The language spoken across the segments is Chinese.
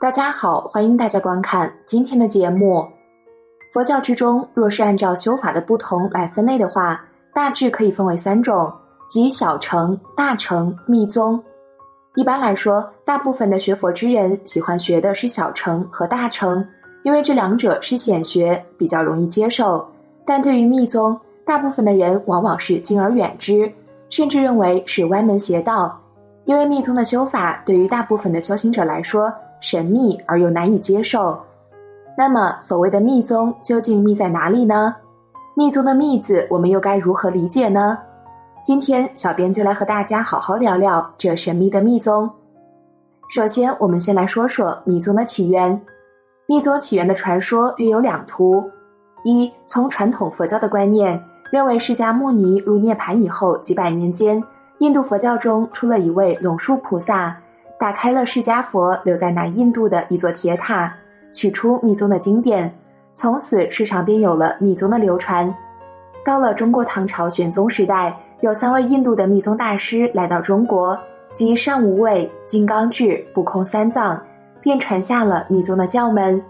大家好，欢迎大家观看今天的节目。佛教之中，若是按照修法的不同来分类的话，大致可以分为三种，即小乘、大乘、密宗。一般来说，大部分的学佛之人喜欢学的是小乘和大乘，因为这两者是显学，比较容易接受。但对于密宗，大部分的人往往是敬而远之，甚至认为是歪门邪道，因为密宗的修法对于大部分的修行者来说。神秘而又难以接受，那么所谓的密宗究竟密在哪里呢？密宗的“密”字，我们又该如何理解呢？今天小编就来和大家好好聊聊这神秘的密宗。首先，我们先来说说密宗的起源。密宗起源的传说约有两途：一，从传统佛教的观念认为，释迦牟尼入涅盘以后几百年间，印度佛教中出了一位龙树菩萨。打开了释迦佛留在南印度的一座铁塔，取出密宗的经典，从此世上便有了密宗的流传。到了中国唐朝玄宗时代，有三位印度的密宗大师来到中国，即上无畏、金刚智、不空三藏，便传下了密宗的教门。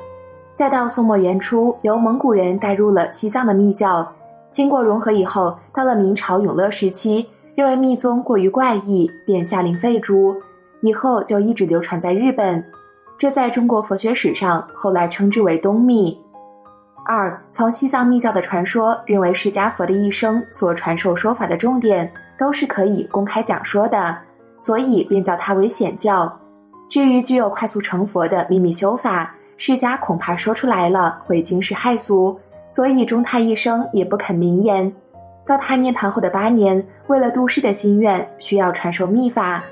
再到宋末元初，由蒙古人带入了西藏的密教，经过融合以后，到了明朝永乐时期，认为密宗过于怪异，便下令废除。以后就一直流传在日本，这在中国佛学史上后来称之为东密。二，从西藏密教的传说认为，释迦佛的一生所传授说法的重点都是可以公开讲说的，所以便叫它为显教。至于具有快速成佛的秘密修法，释迦恐怕说出来了会惊世骇俗，所以中泰一生也不肯明言。到他涅盘后的八年，为了度世的心愿，需要传授秘法。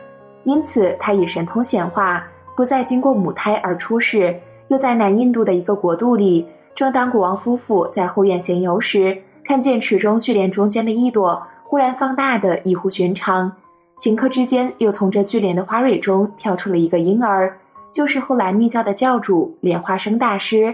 因此，他以神通显化，不再经过母胎而出世。又在南印度的一个国度里，正当国王夫妇在后院闲游时，看见池中巨莲中间的一朵忽然放大的异乎寻常。顷刻之间，又从这巨莲的花蕊中跳出了一个婴儿，就是后来密教的教主莲花生大师。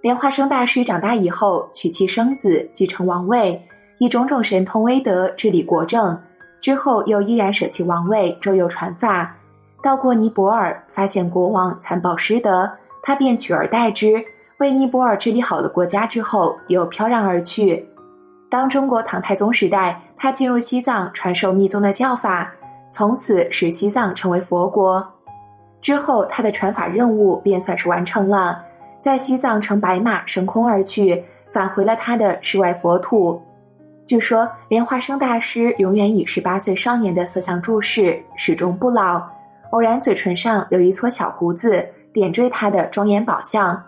莲花生大师长大以后，娶妻生子，继承王位，以种种神通威德治理国政。之后又依然舍弃王位，周游传法，到过尼泊尔，发现国王残暴失德，他便取而代之，为尼泊尔治理好了国家之后，又飘然而去。当中国唐太宗时代，他进入西藏传授密宗的教法，从此使西藏成为佛国。之后，他的传法任务便算是完成了，在西藏乘白马升空而去，返回了他的世外佛土。据说莲花生大师永远以十八岁少年的色相注视，始终不老。偶然嘴唇上留一撮小胡子，点缀他的庄严宝相。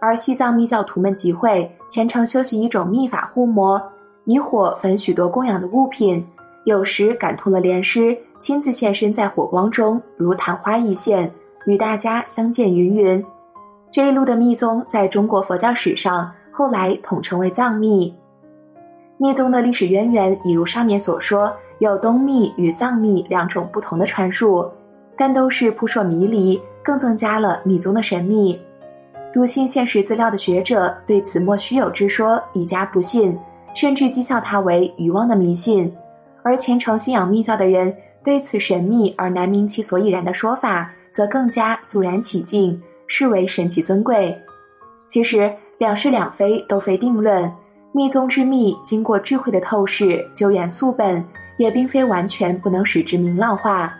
而西藏密教徒们集会，虔诚修习一种秘法护摩，以火焚许多供养的物品。有时感通了莲师，亲自现身在火光中，如昙花一现，与大家相见云云。这一路的密宗，在中国佛教史上后来统称为藏密。密宗的历史渊源，已如上面所说，有东密与藏密两种不同的传述，但都是扑朔迷离，更增加了密宗的神秘。笃信现实资料的学者对此莫须有之说一家不信，甚至讥笑它为愚妄的迷信；而虔诚信仰密教的人对此神秘而难明其所以然的说法，则更加肃然起敬，视为神奇尊贵。其实两是两非，都非定论。密宗之秘，经过智慧的透视，究源溯本，也并非完全不能使之明朗化。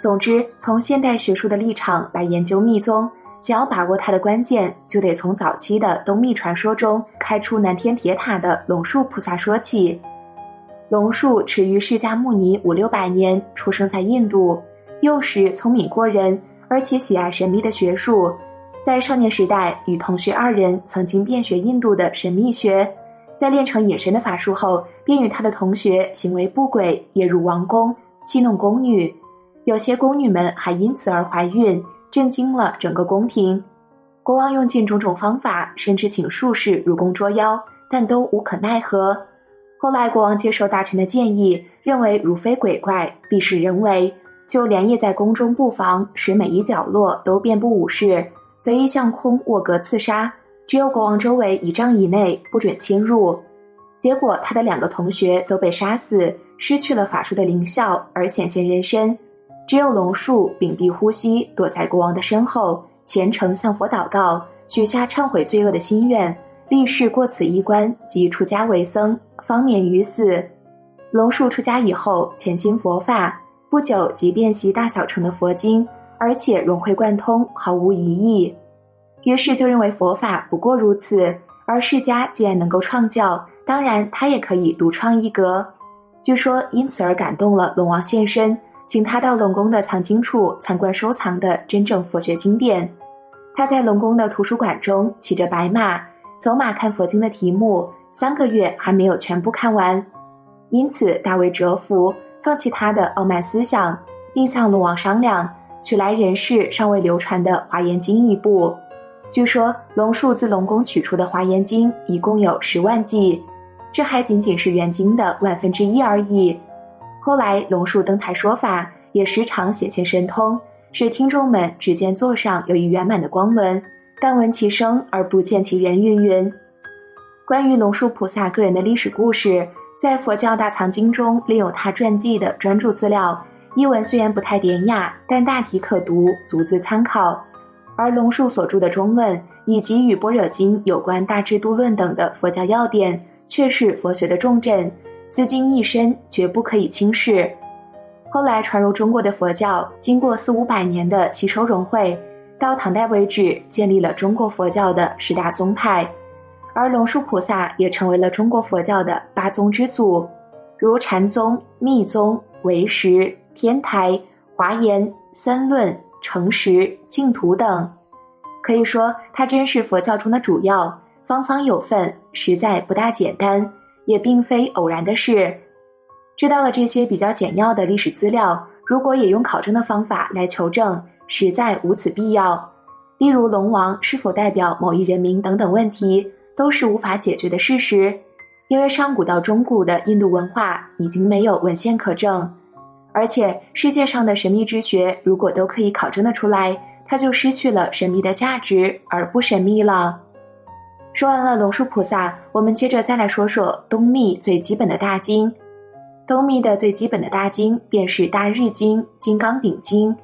总之，从现代学术的立场来研究密宗，想要把握它的关键，就得从早期的东密传说中开出南天铁塔的龙树菩萨说起。龙树始于释迦牟尼五六百年，出生在印度，幼时聪明过人，而且喜爱神秘的学术。在少年时代，与同学二人曾经遍学印度的神秘学。在练成隐身的法术后，便与他的同学行为不轨，夜入王宫戏弄宫女，有些宫女们还因此而怀孕，震惊了整个宫廷。国王用尽种种方法，甚至请术士入宫捉妖，但都无可奈何。后来国王接受大臣的建议，认为如非鬼怪，必是人为，就连夜在宫中布防，使每一角落都遍布武士，随意向空卧格刺杀。只有国王周围一丈以内不准侵入，结果他的两个同学都被杀死，失去了法术的灵效而显现人身。只有龙树屏蔽呼吸，躲在国王的身后，虔诚向佛祷告，许下忏悔罪恶的心愿，立誓过此一关即出家为僧，方免于死。龙树出家以后，潜心佛法，不久即辨析大小乘的佛经，而且融会贯通，毫无疑义。于是就认为佛法不过如此，而释迦既然能够创教，当然他也可以独创一格。据说因此而感动了龙王现身，请他到龙宫的藏经处参观收藏的真正佛学经典。他在龙宫的图书馆中骑着白马，走马看佛经的题目，三个月还没有全部看完。因此，大为折服，放弃他的傲慢思想，并向龙王商量，取来人世尚未流传的《华严经》一部。据说，龙树自龙宫取出的《华严经》一共有十万计，这还仅仅是原经的万分之一而已。后来，龙树登台说法，也时常显现神通，使听众们只见座上有一圆满的光轮，但闻其声而不见其人。云云。关于龙树菩萨个人的历史故事。在佛教大藏经中，另有他传记的专著资料，译文虽然不太典雅，但大体可读，足资参考。而龙树所著的中论，以及与般若经有关大智度论等的佛教要点，却是佛学的重镇，资经一身，绝不可以轻视。后来传入中国的佛教，经过四五百年的吸收融汇，到唐代为止，建立了中国佛教的十大宗派。而龙树菩萨也成为了中国佛教的八宗之祖，如禅宗、密宗、唯识、天台、华严、三论、诚实、净土等。可以说，他真是佛教中的主要，方方有份，实在不大简单，也并非偶然的事。知道了这些比较简要的历史资料，如果也用考证的方法来求证，实在无此必要。例如，龙王是否代表某一人民等等问题。都是无法解决的事实，因为上古到中古的印度文化已经没有文献可证，而且世界上的神秘之学如果都可以考证的出来，它就失去了神秘的价值而不神秘了。说完了龙树菩萨，我们接着再来说说东密最基本的大经。东密的最基本的大经便是大日经、金刚顶经。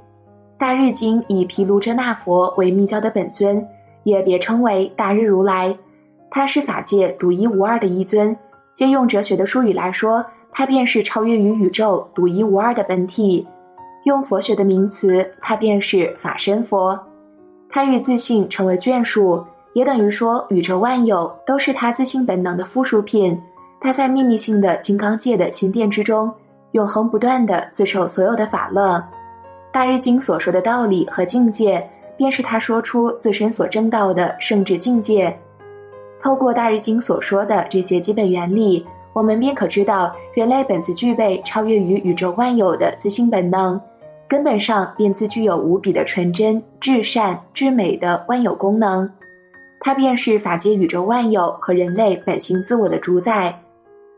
大日经以毗卢遮那佛为密教的本尊，也别称为大日如来。他是法界独一无二的一尊，借用哲学的术语来说，他便是超越于宇宙独一无二的本体；用佛学的名词，他便是法身佛。他与自信成为眷属，也等于说宇宙万有都是他自信本能的附属品。他在秘密性的金刚界的心殿之中，永恒不断的自受所有的法乐。大日经所说的道理和境界，便是他说出自身所证到的圣智境界。透过大日经所说的这些基本原理，我们便可知道，人类本自具备超越于宇宙万有的自性本能，根本上便自具有无比的纯真、至善、至美的万有功能。它便是法界宇宙万有和人类本性自我的主宰。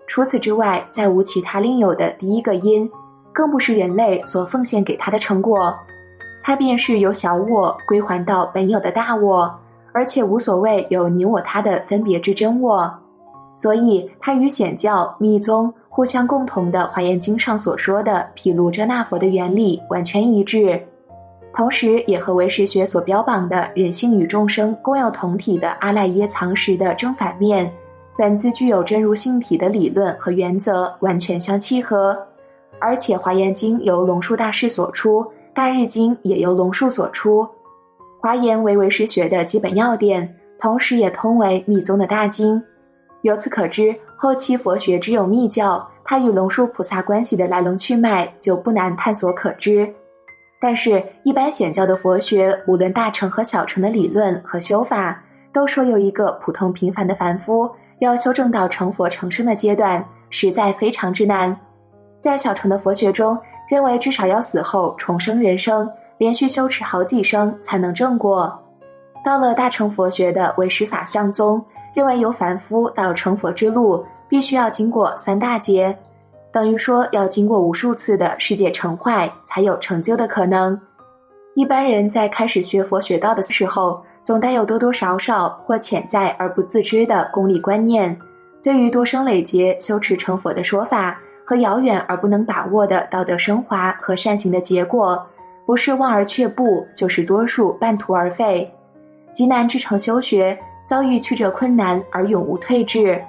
除此之外，再无其他另有的第一个因，更不是人类所奉献给他的成果。它便是由小我归还到本有的大我。而且无所谓有你我他的分别之真我，所以它与显教密宗互相共同的《华严经》上所说的毗卢遮那佛的原理完全一致，同时也和唯识学所标榜的人性与众生共有同体的阿赖耶藏识的正反面，本自具有真如性体的理论和原则完全相契合。而且《华严经》由龙树大师所出，《大日经》也由龙树所出。华严为唯识学的基本要点，同时也通为密宗的大经。由此可知，后期佛学只有密教，它与龙树菩萨关系的来龙去脉就不难探索可知。但是，一般显教的佛学，无论大乘和小乘的理论和修法，都说有一个普通平凡的凡夫要修正到成佛成圣的阶段，实在非常之难。在小乘的佛学中，认为至少要死后重生人生。连续修持好几生才能正果。到了大乘佛学的唯识法相宗，认为由凡夫到成佛之路，必须要经过三大劫，等于说要经过无数次的世界成坏，才有成就的可能。一般人在开始学佛学道的时候，总带有多多少少或潜在而不自知的功利观念，对于多生累劫修持成佛的说法和遥远而不能把握的道德升华和善行的结果。不是望而却步，就是多数半途而废。极难至诚修学，遭遇曲折困难而永无退志。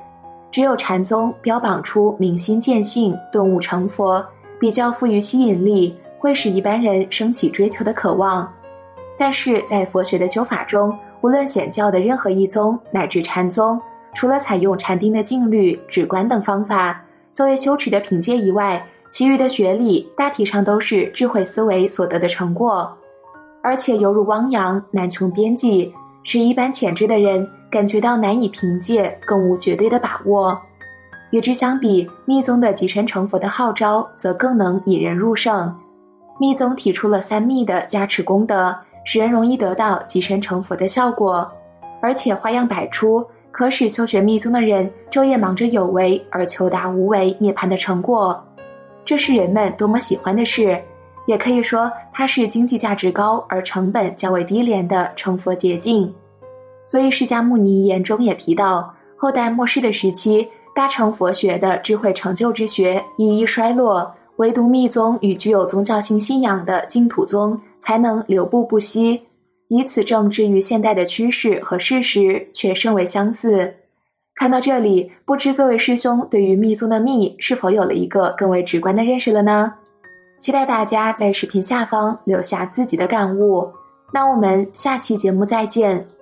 只有禅宗标榜出明心见性、顿悟成佛，比较富于吸引力，会使一般人升起追求的渴望。但是在佛学的修法中，无论显教的任何一宗，乃至禅宗，除了采用禅定的静虑、止观等方法作为修持的凭借以外，其余的学理大体上都是智慧思维所得的成果，而且犹如汪洋，难穷边际，使一般浅知的人。感觉到难以凭借，更无绝对的把握。与之相比，密宗的即身成佛的号召，则更能引人入胜。密宗提出了三密的加持功德，使人容易得到即身成佛的效果，而且花样百出，可使修学密宗的人昼夜忙着有为，而求达无为涅槃的成果。这是人们多么喜欢的事，也可以说它是经济价值高而成本较为低廉的成佛捷径。所以，释迦牟尼遗言中也提到，后代末世的时期，大乘佛学的智慧成就之学一一衰落，唯独密宗与具有宗教性信仰的净土宗才能流布不息。以此证之于现代的趋势和事实，却甚为相似。看到这里，不知各位师兄对于密宗的密是否有了一个更为直观的认识了呢？期待大家在视频下方留下自己的感悟。那我们下期节目再见。